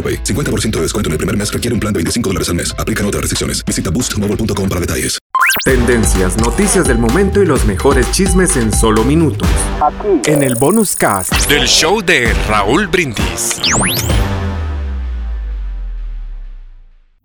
AroPay. 50% de descuento en el primer mes requiere un plan de 25 dólares al mes. Aplican otras restricciones. Visita boostmobile.com para detalles. Tendencias, noticias del momento y los mejores chismes en solo minutos. En el bonus cast del show de Raúl Brindis.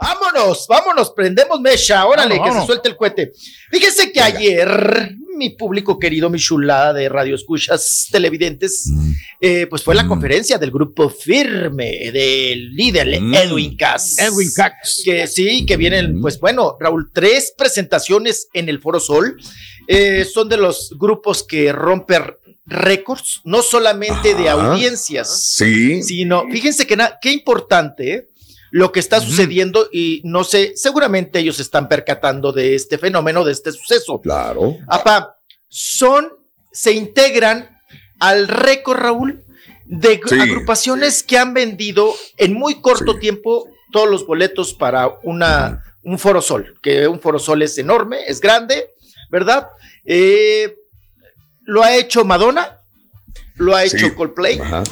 Vámonos, vámonos, prendemos mecha, órale, que se suelte el cohete. Fíjese que ayer, mi público querido, mi chulada de radio escuchas televidentes, eh, pues fue la conferencia del grupo Firme, del líder Edwin Cass. Edwin Cass. Que sí, que vienen, pues bueno, Raúl, tres presentaciones en el Foro Sol. Eh, son de los grupos que rompen récords, no solamente de Ajá. audiencias, Sí. sino, fíjense que qué importante ¿eh? Lo que está sucediendo y no sé, seguramente ellos están percatando de este fenómeno, de este suceso. Claro. Apa, son, se integran al récord, Raúl, de Sí. agrupaciones que han vendido en muy corto tiempo todos los boletos para una, un Foro Sol, que un Foro Sol es enorme, es grande, ¿verdad? Eh, lo ha hecho Madonna, lo ha Sí. hecho Coldplay Ajá.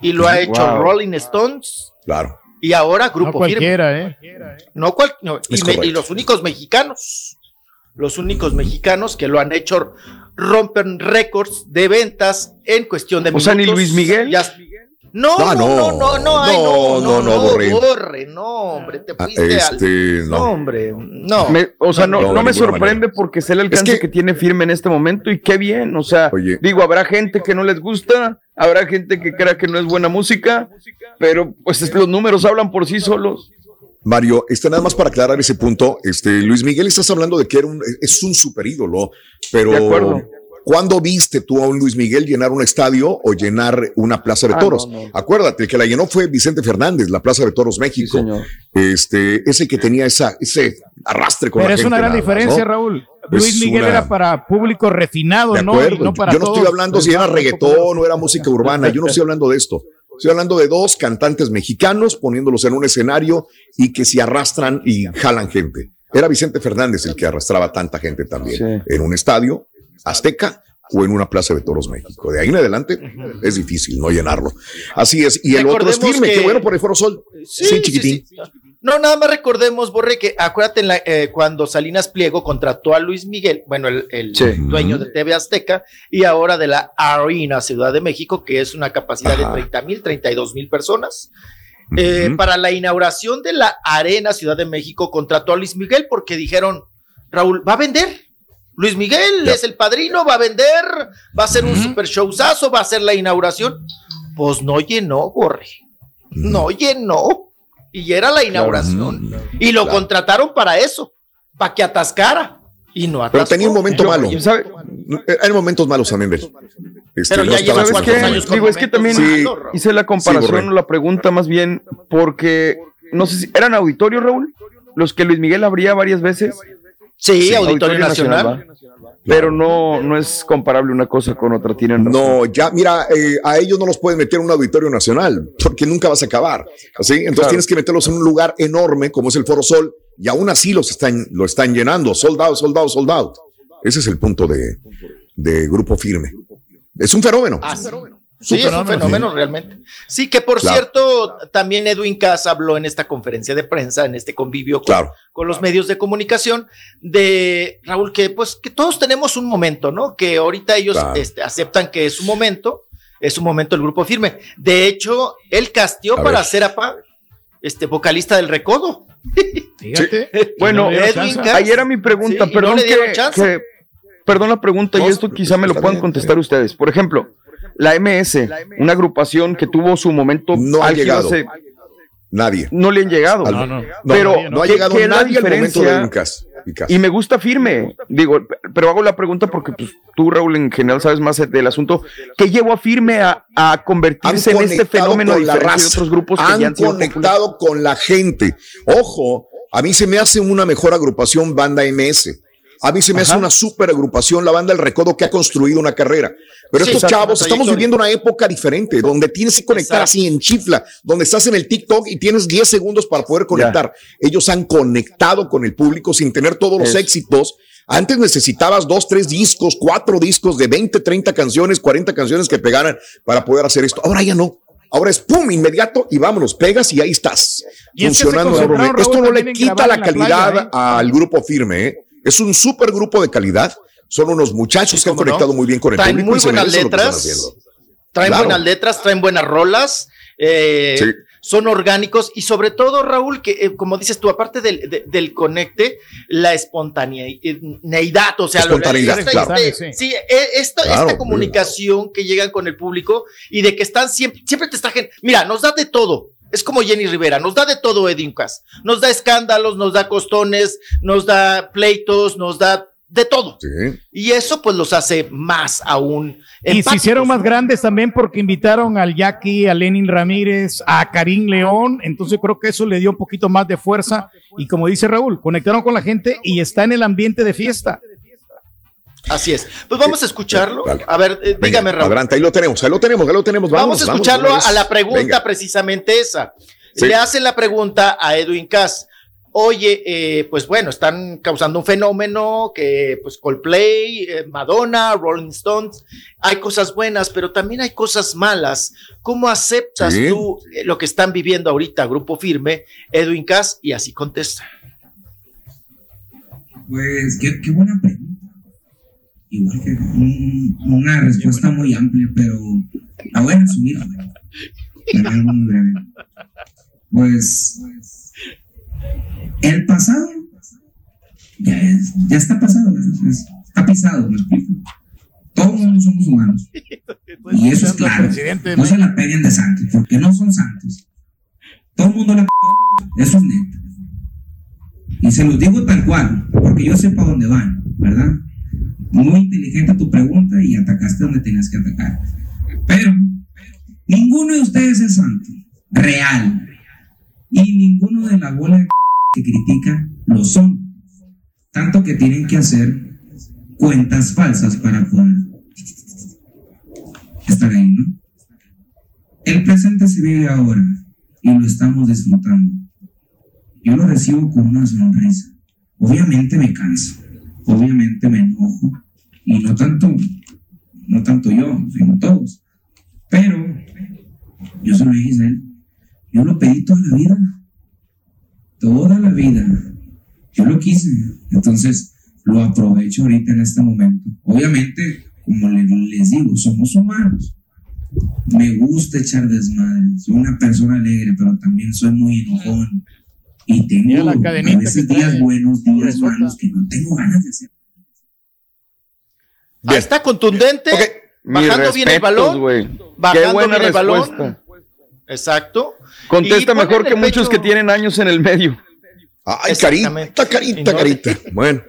y lo ha hecho Wow. Rolling Stones Claro. Y ahora Grupo No cualquiera, Firme. ¿eh? No cual- no, y, me- y los únicos mexicanos, los únicos mexicanos que lo han hecho rompen récords de ventas en cuestión de O sea, ni minutos. Luis Miguel. Ya- no, no, no, no. no, no, ay, No, no, no, no, no, Borre. Borre, no, hombre, te Ah, fuiste al... Este, No, no. hombre, no. Me- o sea, no, No, no, me sorprende porque sé el alcance que- que, tiene firme en este momento y qué bien. O sea, Oye. digo, habrá gente que no les gusta, habrá gente que crea que no es buena música, pero pues es- los números hablan por sí solos. Mario, este, nada más para aclarar ese punto, este, Luis Miguel, estás hablando de que era un, es un super ídolo, pero De acuerdo. ¿Cuándo viste tú a un Luis Miguel llenar un estadio o llenar una plaza de Ah, toros? no, no. Acuérdate, el que la llenó fue Vicente Fernández, la Plaza de Toros Sí, México. señor. este, ese que tenía esa, ese arrastre con Pero la es gente. una gran nada diferencia, ¿no? Raúl. Es Luis Miguel una- era para público refinado, De ¿no? Y no para yo no estoy todos. hablando si era reggaetón o era música urbana. Yo no estoy hablando de esto. Estoy hablando de dos cantantes mexicanos poniéndolos en un escenario y que se arrastran y jalan gente. Era Vicente Fernández el que arrastraba tanta gente también Sí. en un estadio azteca o en una plaza de toros México. De ahí en adelante es difícil no llenarlo. Así es. Y el otro es firme. que- Qué bueno por el Foro Sol. Sí, chiquitín. sí. No, nada más recordemos, Borre, que acuérdate en la- eh, cuando Salinas Pliego contrató a Luis Miguel, bueno, el, dueño de TV Azteca, y ahora de la Arena Ciudad de México, que es una capacidad Ajá. de 30 mil, 32 mil personas. Eh. Para la inauguración de la Arena Ciudad de México, contrató a Luis Miguel porque dijeron, Raúl, va a vender. Luis Miguel Ya. es el padrino, va a vender, va a hacer un super showzazo, va a hacer la inauguración. Pues no llenó, Borre. No llenó. Y era la inauguración. Y lo Claro. contrataron para eso, para que atascara. Y no atascó. Pero tenía un momento Yo- malo. Hay momentos malos también de él. Este, Pero no ya lleva ¿Sabes cuántos qué? años con Digo, es que también hice la comparación o la pregunta más bien porque, no sé si, ¿eran auditorios, Raúl? Los que Luis Miguel abría varias veces. Sí, Auditorio Nacional. ¿va? Pero no, no es comparable una cosa con otra. Tienen razón. No, ya, mira, eh, a ellos no los pueden meter en un auditorio nacional porque nunca vas a acabar. ¿sí? Entonces Claro. tienes que meterlos en un lugar enorme como es el Foro Sol y aún así los están, lo están llenando. Soldado, soldado, soldado. Ese es el punto de, de Grupo Firme. Es un fenómeno. Ah, sí. Sí, es un fenómeno, realmente. Sí, que por Claro. cierto, también Edwin Cass habló en esta conferencia de prensa, en este convivio con, Claro. con los medios de comunicación, de Raúl, que pues que todos tenemos un momento, ¿no? Que ahorita ellos Claro. este, aceptan que es un momento, es un momento el grupo firme. De hecho, él castió A para apa este vocalista del Recodo. Fíjate. Bueno, no ahí era mi pregunta, Sí, perdón no le dieron que, chance. que- perdón la pregunta y esto quizá me lo puedan bien, contestar ustedes. Por ejemplo, la MS, una agrupación que tuvo su momento No ha llegado. hace- Nadie. no le han llegado. No, no. Pero No ha ¿qué- llegado la nadie al momento de? Lucas. Y me gusta firme, digo, pero hago la pregunta porque pues, tú, Raúl, en general sabes más del asunto. ¿Qué llevó a firme a, convertirse en este fenómeno con la de raza. otros grupos que Han ya han conectado con la gente. Ojo, a mí se me hace una mejor agrupación banda MS. A mí se me hace una super agrupación la banda El Recodo que ha construido una carrera. Pero Sí, estos chavos, estamos viviendo una época diferente, donde tienes que conectar Exacto. así en chifla, donde estás en el TikTok y tienes 10 segundos para poder conectar. Ellos han conectado con el público sin tener todos los éxitos. Antes necesitabas dos, tres discos, cuatro discos de 20, 30 canciones, 40 canciones que pegaran para poder hacer esto. Ahora ya no. Ahora es pum, inmediato y vámonos, pegas y ahí estás. Y es que se funcionando. Esto no le quita la calidad playa, ¿eh? al grupo firme. ¿eh? Es un super grupo de calidad. Son unos muchachos Sí, que han no. conectado muy bien con el Traen público muy buenas están letras. Traen Claro. buenas letras, traen buenas rolas. eh, Sí. Son orgánicos y sobre todo, Raúl, que eh, como dices tú, aparte del, de- del conecte, la espontaneidad, o sea, lo- Espontaneidad, esta- claro. este- Sí. sí, eh, esta, Claro. esta comunicación que llegan con el público y de que están siempre, siempre te está gen- Mira, nos da de todo. Es como Jenny Rivera, nos da de todo Edwin Cass. Nos da escándalos, nos da costones, nos da pleitos, nos da de todo. Sí. Y eso pues los hace más aún. Y se hicieron más grandes también porque invitaron al Jackie, a Lenin Ramírez, a Karim León. Entonces creo que eso le dio un poquito más de fuerza. Y como dice Raúl, conectaron con la gente y está en el ambiente de fiesta. Así es. Pues vamos a escucharlo. A ver, eh, Venga, dígame, Raúl. Adelante, ahí lo tenemos, ahí lo tenemos, ahí lo tenemos. Vamos, Vamos, a escucharlo vamos, a la pregunta Venga. precisamente esa. Sí. Le hacen la pregunta a Edwin Cass. Oye, eh, pues bueno, están causando un fenómeno que pues Coldplay, eh, Madonna, Rolling Stones, hay cosas buenas, pero también hay cosas malas. ¿Cómo aceptas Sí. tú lo que están viviendo ahorita, Grupo Firme, Edwin Cass? Y así contesta. Pues qué, qué buena pregunta. Igual que un- una respuesta muy amplia, pero la voy a resumir. Pues el pasado ya, es- ya está pasado. Es- está pisado, me explico. Todos somos humanos. Y eso es claro. No se la peguen de santos, porque no son santos. Todo el mundo la Eso es neto. Y se los digo tal cual, porque yo sé para dónde van, ¿verdad? Muy inteligente tu pregunta y atacaste donde tenías que atacar. Pero ninguno de ustedes es santo, real. Y ninguno de la bola que critica lo son. Tanto que tienen que hacer cuentas falsas para poder estar ahí, ¿no? El presente se vive ahora y lo estamos disfrutando. Yo lo recibo con una sonrisa. Obviamente me canso, obviamente me enojo y no tanto, no tanto yo, sino todos. Pero yo se lo dije a él, yo lo pedí toda la vida, toda la vida. Yo lo quise, entonces lo aprovecho ahorita en este momento. Obviamente, como le- les digo, somos humanos. Me gusta echar desmadre. Soy una persona alegre, pero también soy muy enojón. Y tengo la a veces que días buenos, días malos que no tengo ganas de hacer. Ahí está contundente, bajando bien el balón, güey. Qué bajando buena bien el balón. respuesta. Exacto. Contesta mejor que muchos que tienen años en el medio. Ay, carita, carita, carita. Bueno,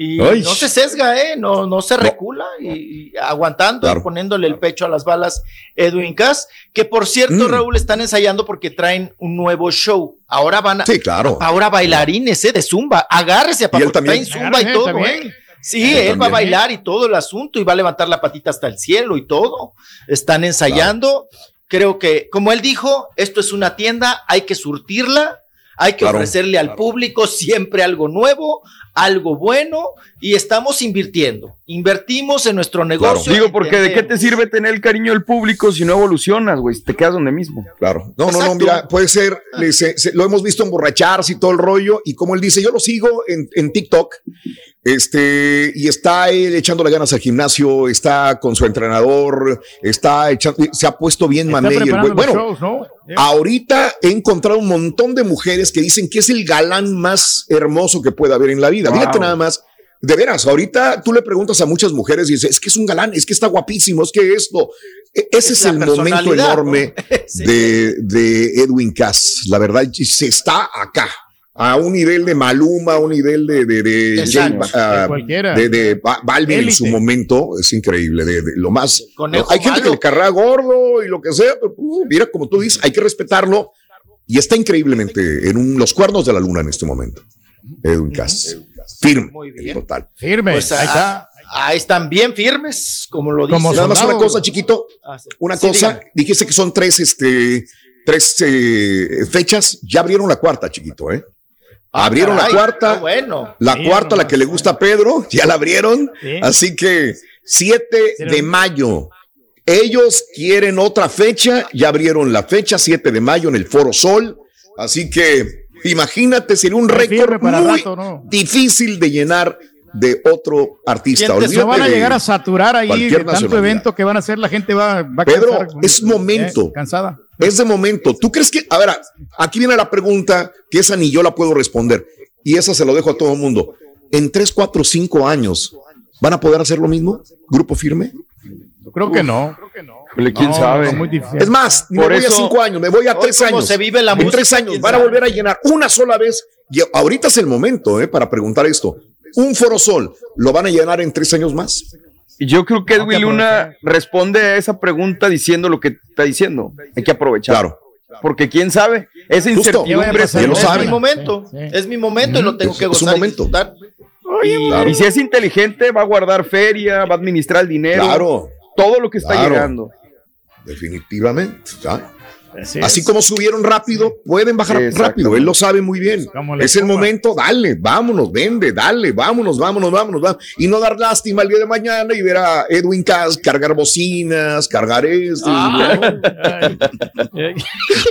Y Ay. no se sesga, ¿eh? No, no se recula y, y aguantando Claro. y poniéndole el pecho a las balas Edwin Cass, que por cierto, Mm. Raúl, están ensayando porque traen un nuevo show. Ahora van a, sí, claro. ahora bailarines, ¿eh? De Zumba. Agárrese, porque también. traen Zumba y todo, también. ¿eh? Sí, Él él va a también. bailar y todo el asunto y va a levantar la patita hasta el cielo y todo. Están ensayando. Creo que, como él dijo, esto es una tienda, hay que surtirla, hay que Claro. ofrecerle al público siempre algo nuevo, algo bueno y estamos invirtiendo. Invertimos en nuestro negocio. Digo, porque ¿de qué te sirve tener el cariño del público si no evolucionas, güey? Te quedas donde mismo. Claro. No, no, no, mira, puede ser, le- se- se- lo hemos visto emborracharse y todo el rollo, y como él dice, yo lo sigo en, en TikTok, Este, y está él echándole ganas al gimnasio, está con su entrenador, está echando, se ha puesto bien mamey. Bueno, ahorita he encontrado un montón de mujeres que dicen que es el galán más hermoso que puede haber en la vida. Fíjate nada más. De veras, ahorita tú le preguntas a muchas mujeres y dices, es que es un galán, es que está guapísimo, es que esto. E, ese es, el momento enorme de, de Edwin Cass. La verdad, se está acá a un nivel de Maluma, a un nivel de de, de, ah, de, Balvin en su momento, es increíble, de, lo más. hay gente que le carga gordo y lo que sea, pero uh, mira, como tú dices, hay que respetarlo y está increíblemente en los cuernos de la luna en este momento. Edwin Cass. Firme, total. Firme, pues, ahí está. Ahí están bien firmes, como lo dicen. Nada más una cosa, chiquito. Ah, una cosa. Dijiste que son tres, este, tres eh, fechas. Ya abrieron la cuarta, chiquito, ¿eh? Ah, abrieron la cuarta. Bueno. La cuarta, la que le gusta a Pedro, ya la abrieron. Así que 7 de mayo. Ellos quieren otra fecha, ya abrieron la fecha, 7 de mayo en el Foro Sol. Así que imagínate, sería un récord muy difícil de llenar de otro artista. Se van a llegar a saturar ahí de tanto evento que van a hacer, la gente va, va a Pedro, es momento. Eh, cansada. Es de momento. ¿Tú crees que, a ver, aquí viene la pregunta que esa ni yo la puedo responder y esa se lo dejo a todo el mundo. En tres, cuatro, cinco años, ¿van a poder hacer lo mismo? ¿Grupo firme? creo que no. Creo que no. ¿Quién sabe? Es más, me voy a cinco años, me voy a tres años. Se vive la en tres años van a volver a llenar una sola vez. Y ahorita es el momento eh, para preguntar esto. Un Foro Sol, ¿lo van a llenar en tres años más? Yo creo que Edwin Luna responde a esa pregunta diciendo lo que está diciendo. Hay que aprovechar. Claro. Porque quién sabe, esa incertidumbre es, mi momento, es mi momento y lo tengo que gozar. Es momento. Y, si es inteligente, va a guardar feria, va a administrar el dinero. Claro. Todo lo que está llegando. Definitivamente. ¿ya? Así, como subieron rápido, pueden bajar rápido. Él lo sabe muy bien. Es el momento, dale, vámonos, vende, dale, vámonos, vámonos, vámonos, vámonos. Y no dar lástima el día de mañana y ver a Edwin Cass cargar bocinas, cargar esto. Ah.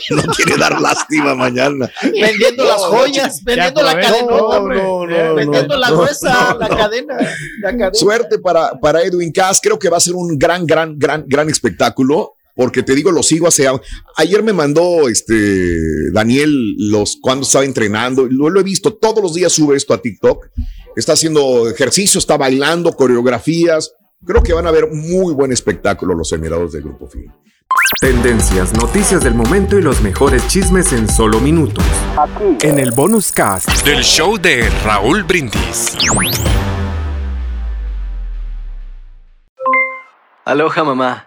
¿no? quiere dar lástima mañana. Vendiendo las joyas, vendiendo la cadena. vendiendo la gruesa, la cadena, Suerte para, para Edwin Cass. Creo que va a ser un gran, gran, gran, gran espectáculo porque te digo, lo sigo hace. Ayer me mandó este Daniel los cuando estaba entrenando, lo, lo he visto, todos los días sube esto a TikTok. Está haciendo ejercicio, está bailando, coreografías. Creo que van a ver muy buen espectáculo los admirados del Grupo Film. Tendencias, noticias del momento y los mejores chismes en solo minutos. Aquí. En el bonus cast del show de Raúl Brindis. Aloha mamá,